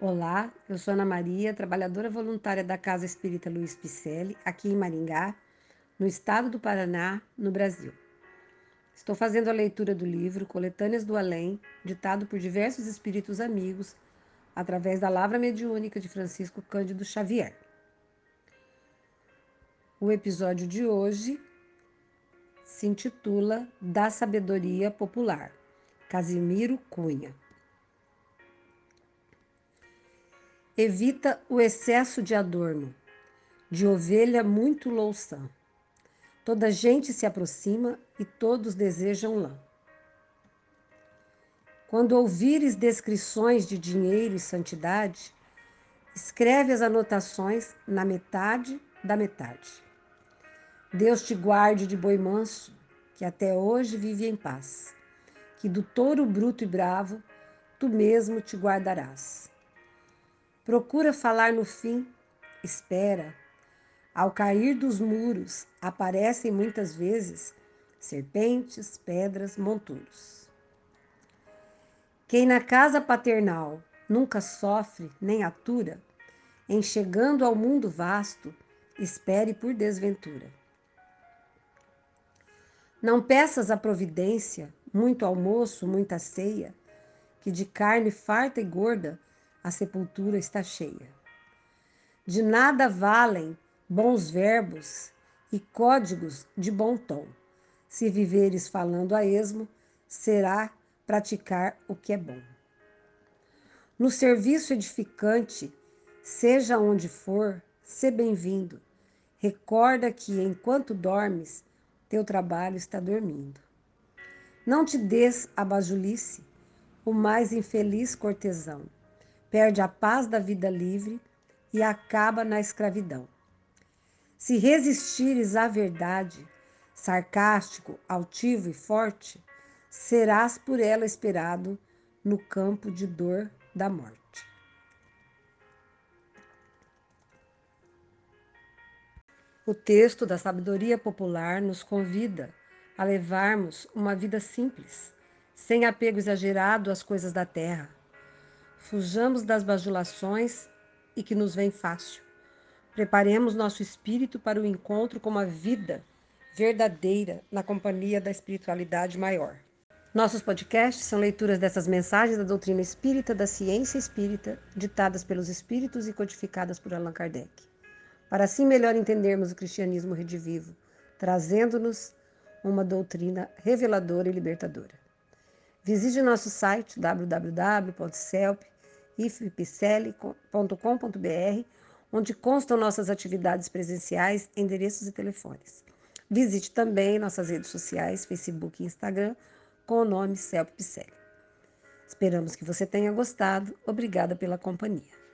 Olá, eu sou Ana Maria, trabalhadora voluntária da Casa Espírita Luiz Picelli, aqui em Maringá, no estado do Paraná, no Brasil. Estou fazendo a leitura do livro Coletâneas do Além, ditado por diversos espíritos amigos, através da Lavra Mediúnica de Francisco Cândido Xavier. O episódio de hoje se intitula Da Sabedoria Popular, Casimiro Cunha. Evita o excesso de adorno, de ovelha muito louçã. Toda gente se aproxima e todos desejam lã. Quando ouvires descrições de dinheiro e santidade, escreve as anotações na metade da metade. Deus te guarde de boi manso, que até hoje vive em paz, que do touro bruto e bravo tu mesmo te guardarás. Procura falar no fim, espera. Ao cair dos muros, aparecem muitas vezes serpentes, pedras, monturos. Quem na casa paternal nunca sofre nem atura, em chegando ao mundo vasto, espere por desventura. Não peças a providência, muito almoço, muita ceia, que de carne farta e gorda a sepultura está cheia. De nada valem bons verbos e códigos de bom tom. Se viveres falando a esmo, será praticar o que é bom. No serviço edificante, seja onde for, se bem-vindo. Recorda que enquanto dormes, teu trabalho está dormindo. Não te des a bajulice, o mais infeliz cortesão perde a paz da vida livre e acaba na escravidão. Se resistires à verdade, sarcástico, altivo e forte, serás por ela esperado no campo de dor da morte. O texto da sabedoria popular nos convida a levarmos uma vida simples, sem apego exagerado às coisas da terra Fujamos das bajulações e que nos vem fácil. Preparemos nosso espírito para o encontro com a vida verdadeira na companhia da espiritualidade maior. Nossos podcasts são leituras dessas mensagens da doutrina espírita, da ciência espírita, ditadas pelos espíritos e codificadas por Allan Kardec. Para assim melhor entendermos o cristianismo redivivo, trazendo-nos uma doutrina reveladora e libertadora. Visite nosso site www.celp.ifpcl.com.br, onde constam nossas atividades presenciais, endereços e telefones. Visite também nossas redes sociais, Facebook e Instagram, com o nome Celp Picelli. Esperamos que você tenha gostado. Obrigada pela companhia.